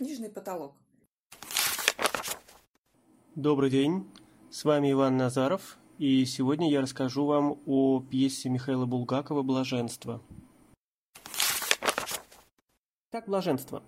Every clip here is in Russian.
Книжный потолок. Добрый день, с вами Иван Назаров, и сегодня я расскажу вам о пьесе Михаила Булгакова «Блаженство». Так, «Блаженство».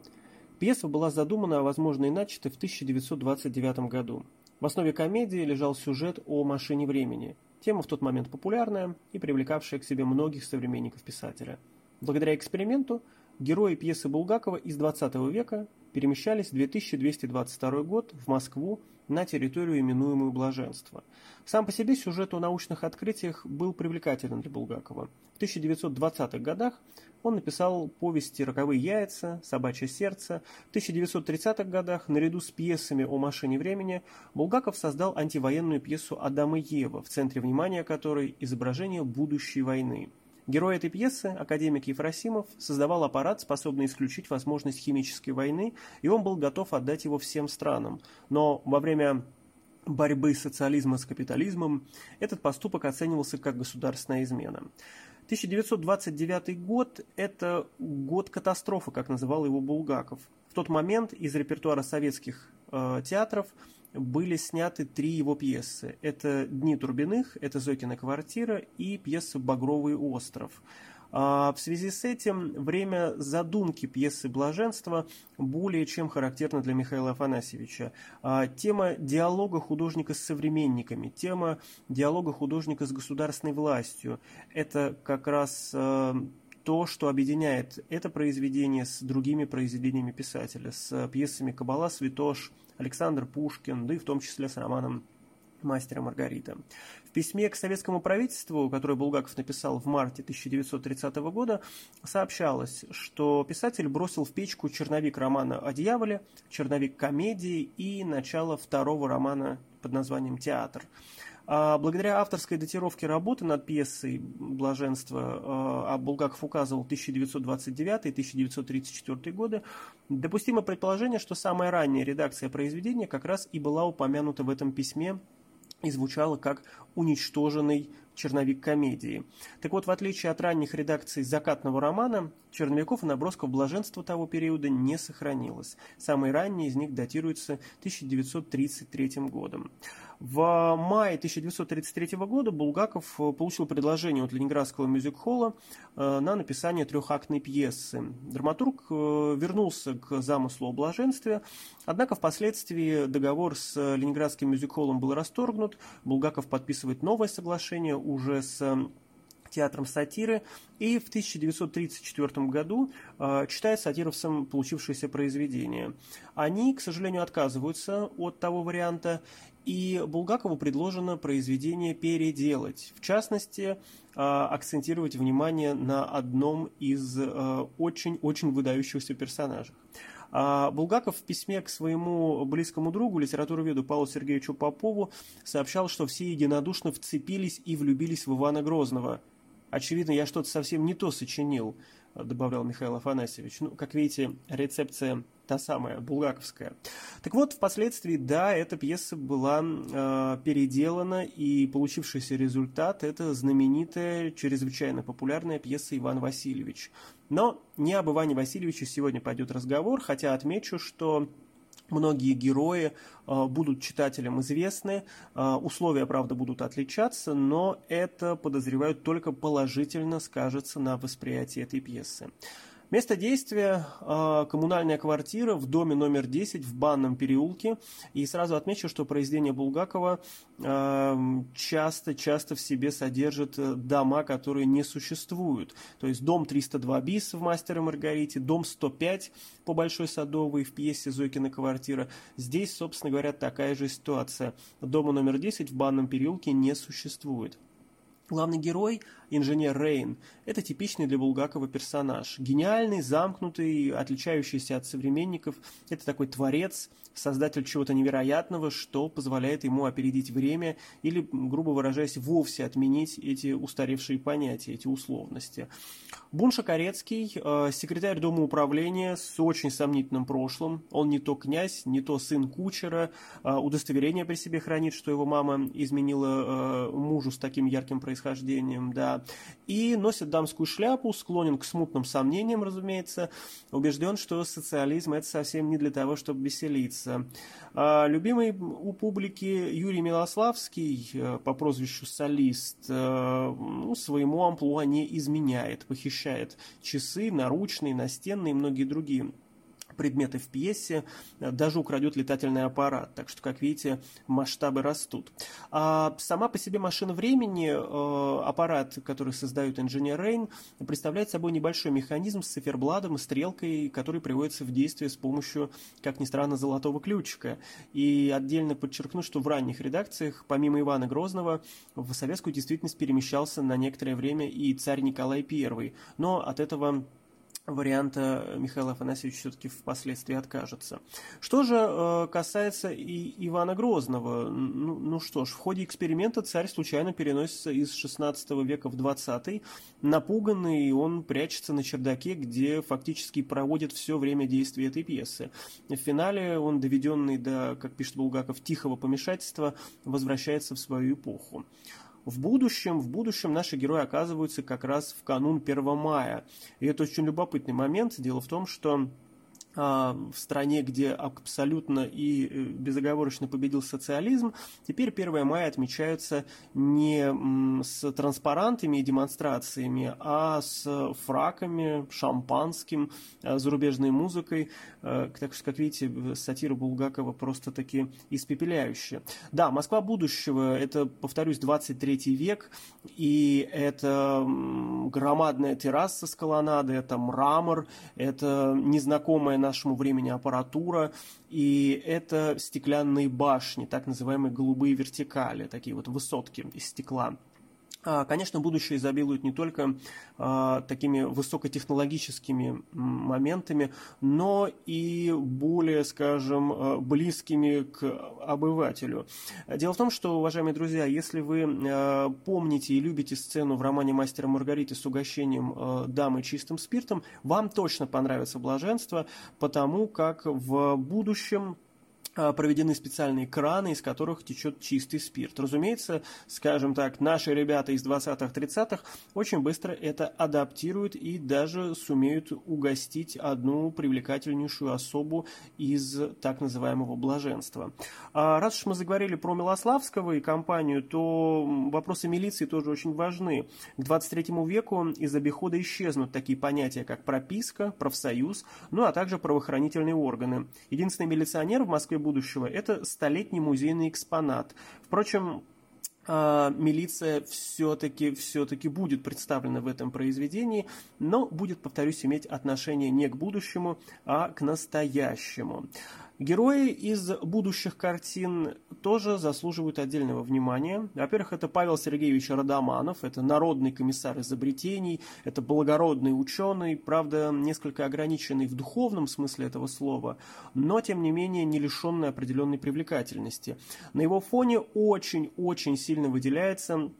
Пьеса была задумана, а возможно и начата в 1929 году. В основе комедии лежал сюжет о машине времени. Тема в тот момент популярная и привлекавшая к себе многих современников писателя. Благодаря эксперименту герои пьесы Булгакова из 20 века перемещались в 2222 год в Москву на территорию, именуемую Блаженство. Сам по себе сюжет о научных открытиях был привлекателен для Булгакова. В 1920-х годах он написал повести «Роковые яйца», «Собачье сердце». В 1930-х годах, наряду с пьесами о машине времени, Булгаков создал антивоенную пьесу «Адам и Ева», в центре внимания которой изображение будущей войны – Герой этой пьесы, академик Ефросимов, создавал аппарат, способный исключить возможность химической войны, и он был готов отдать его всем странам. Но во время борьбы социализма с капитализмом этот поступок оценивался как государственная измена. 1929 год – это год катастрофы, как называл его Булгаков. В тот момент из репертуара советских э, театров были сняты три его пьесы. Это «Дни Турбиных», это «Зокина квартира» и пьеса «Багровый остров». А в связи с этим время задумки пьесы «Блаженство» более чем характерно для Михаила Афанасьевича. А тема диалога художника с современниками, тема диалога художника с государственной властью – это как раз э, то, что объединяет это произведение с другими произведениями писателя, с пьесами «Кабала», «Святош», Александр Пушкин, да и в том числе с романом «Мастера Маргарита». В письме к советскому правительству, которое Булгаков написал в марте 1930 года, сообщалось, что писатель бросил в печку черновик романа о дьяволе, черновик комедии и начало второго романа под названием «Театр». А благодаря авторской датировке работы над пьесой «Блаженство», а Булгаков указывал 1929 и 1934 годы, допустимо предположение, что самая ранняя редакция произведения как раз и была упомянута в этом письме и звучала как «уничтоженный черновик комедии». Так вот, в отличие от ранних редакций «Закатного романа», черновиков и набросков блаженства того периода не сохранилось. Самые ранние из них датируются 1933 годом. В мае 1933 года Булгаков э, получил предложение от Ленинградского мюзик-холла э, на написание трехактной пьесы. Драматург э, вернулся к замыслу о блаженстве, однако впоследствии договор с Ленинградским мюзик-холлом был расторгнут, Булгаков подписывает новое соглашение уже с театром сатиры, и в 1934 году э, читает сатировцам получившееся произведение. Они, к сожалению, отказываются от того варианта, и Булгакову предложено произведение переделать. В частности, э, акцентировать внимание на одном из очень-очень э, выдающихся персонажей. А Булгаков в письме к своему близкому другу, литературоведу Павлу Сергеевичу Попову, сообщал, что все единодушно вцепились и влюбились в Ивана Грозного – Очевидно, я что-то совсем не то сочинил, добавлял Михаил Афанасьевич. Ну, как видите, рецепция та самая, булгаковская. Так вот, впоследствии, да, эта пьеса была э, переделана, и получившийся результат – это знаменитая, чрезвычайно популярная пьеса «Иван Васильевич». Но не об Иване Васильевиче сегодня пойдет разговор, хотя отмечу, что Многие герои э, будут читателям известны, э, условия, правда, будут отличаться, но это, подозревают, только положительно скажется на восприятии этой пьесы. Место действия э, – коммунальная квартира в доме номер 10 в Банном переулке. И сразу отмечу, что произведение Булгакова часто-часто в себе содержит э, дома, которые не существуют. То есть дом 302 БИС в «Мастере Маргарите», дом 105 по Большой Садовой в пьесе «Зойкина квартира». Здесь, собственно говоря, такая же ситуация. Дома номер 10 в Банном переулке не существует. Главный герой, инженер Рейн, это типичный для Булгакова персонаж. Гениальный, замкнутый, отличающийся от современников. Это такой творец, создатель чего-то невероятного, что позволяет ему опередить время или, грубо выражаясь, вовсе отменить эти устаревшие понятия, эти условности. Бунша Корецкий, э, секретарь Дома управления с очень сомнительным прошлым. Он не то князь, не то сын кучера, э, удостоверение при себе хранит, что его мама изменила э, мужу с таким ярким происхождением, да, и носит дамскую шляпу, склонен к смутным сомнениям, разумеется, убежден, что социализм это совсем не для того, чтобы веселиться. А, любимый у публики Юрий Милославский э, по прозвищу Солист э, ну, своему амплуа не изменяет, похищает часы, наручные, настенные и многие другие предметы в пьесе, даже украдет летательный аппарат. Так что, как видите, масштабы растут. А сама по себе машина времени, э, аппарат, который создает инженер Рейн, представляет собой небольшой механизм с циферблатом и стрелкой, который приводится в действие с помощью, как ни странно, золотого ключика. И отдельно подчеркну, что в ранних редакциях, помимо Ивана Грозного, в советскую действительность перемещался на некоторое время и царь Николай I. Но от этого варианта Михаил Афанасьевич все-таки впоследствии откажется. Что же э, касается и Ивана Грозного, ну, ну что ж, в ходе эксперимента царь случайно переносится из 16 века в 20 напуганный, он прячется на чердаке, где фактически проводит все время действия этой пьесы. В финале он, доведенный до, как пишет Булгаков, тихого помешательства, возвращается в свою эпоху. В будущем, в будущем наши герои оказываются как раз в канун 1 мая. И это очень любопытный момент. Дело в том, что в стране, где абсолютно и э, безоговорочно победил социализм, теперь 1 мая отмечается не с транспарантами и демонстрациями, а с фраками, шампанским, э, зарубежной музыкой. Э, так что, как видите, сатира Булгакова просто-таки испепеляющая. Да, Москва будущего – это, повторюсь, 23 век, и это громадная терраса с колоннадой, это мрамор, это незнакомая нашему времени аппаратура, и это стеклянные башни, так называемые голубые вертикали, такие вот высотки из стекла. А, конечно, будущее изобилует не только а, такими высокотехнологическими моментами, но и более, скажем, а, близкими к обывателю. Дело в том, что, уважаемые друзья, если вы помните и любите сцену в романе «Мастера Маргариты» с угощением дамы чистым спиртом, вам точно понравится блаженство, потому как в будущем а, проведены специальные краны, из которых течет чистый спирт. Разумеется, скажем так, наши ребята из 20-30-х очень быстро это адаптируют и даже сумеют угостить одну привлекательнейшую особу из так называемого блаженства. А раз уж мы заговорили про Милославского и компанию, то вопросы милиции тоже очень важны. К 23 веку из обихода исчезнут такие понятия, как прописка, профсоюз, ну а также правоохранительные органы. Единственный милиционер в Москве будущего – это столетний музейный экспонат. Впрочем, а, милиция все-таки все-таки будет представлена в этом произведении, но будет, повторюсь, иметь отношение не к будущему, а к настоящему. Герои из будущих картин тоже заслуживают отдельного внимания. Во-первых, это Павел Сергеевич Родоманов, это народный комиссар изобретений, это благородный ученый, правда, несколько ограниченный в духовном смысле этого слова, но, тем не менее, не лишенный определенной привлекательности. На его фоне очень-очень сильно выделяется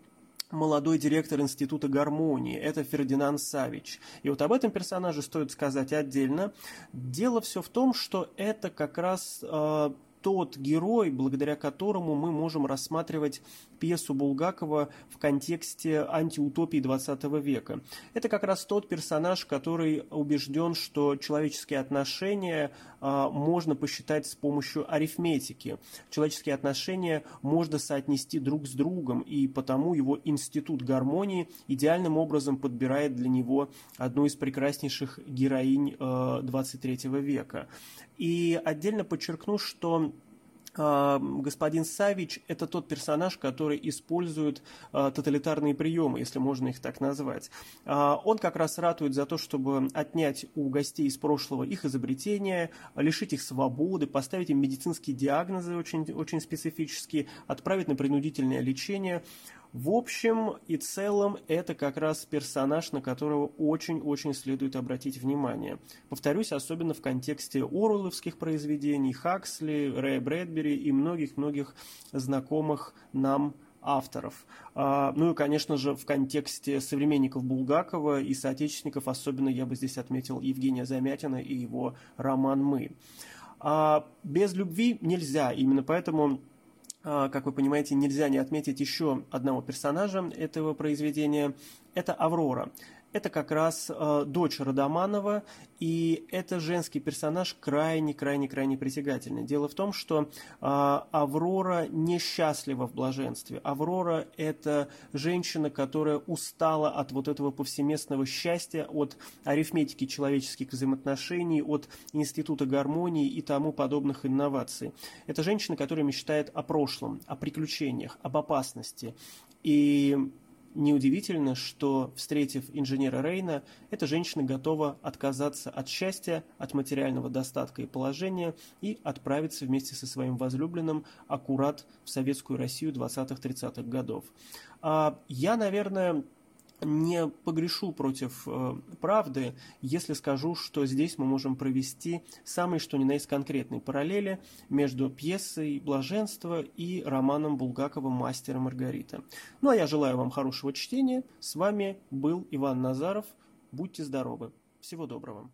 молодой директор Института гармонии. Это Фердинанд Савич. И вот об этом персонаже стоит сказать отдельно. Дело все в том, что это как раз э, тот герой, благодаря которому мы можем рассматривать пьесу Булгакова в контексте антиутопии 20 века. Это как раз тот персонаж, который убежден, что человеческие отношения а, можно посчитать с помощью арифметики. Человеческие отношения можно соотнести друг с другом, и потому его институт гармонии идеальным образом подбирает для него одну из прекраснейших героинь 23 а, века. И отдельно подчеркну, что господин Савич – это тот персонаж, который использует а, тоталитарные приемы, если можно их так назвать. А, он как раз ратует за то, чтобы отнять у гостей из прошлого их изобретения, лишить их свободы, поставить им медицинские диагнозы очень, очень специфические, отправить на принудительное лечение – в общем и целом, это как раз персонаж, на которого очень-очень следует обратить внимание. Повторюсь, особенно в контексте Оруэлловских произведений, Хаксли, Рэя Брэдбери и многих-многих знакомых нам авторов. А, ну и, конечно же, в контексте современников Булгакова и соотечественников, особенно я бы здесь отметил Евгения Замятина и его роман «Мы». А без любви нельзя, именно поэтому как вы понимаете, нельзя не отметить еще одного персонажа этого произведения. Это Аврора. Это как раз э, дочь Родоманова, и это женский персонаж крайне-крайне-крайне притягательный. Дело в том, что э, Аврора несчастлива в блаженстве. Аврора – это женщина, которая устала от вот этого повсеместного счастья, от арифметики человеческих взаимоотношений, от института гармонии и тому подобных инноваций. Это женщина, которая мечтает о прошлом, о приключениях, об опасности. И Неудивительно, что, встретив инженера Рейна, эта женщина готова отказаться от счастья, от материального достатка и положения и отправиться вместе со своим возлюбленным аккурат в советскую Россию 20-30-х годов. А я, наверное, не погрешу против э, правды, если скажу, что здесь мы можем провести самые что ни на есть конкретные параллели между пьесой «Блаженство» и романом Булгакова «Мастер Маргарита». Ну а я желаю вам хорошего чтения. С вами был Иван Назаров. Будьте здоровы. Всего доброго.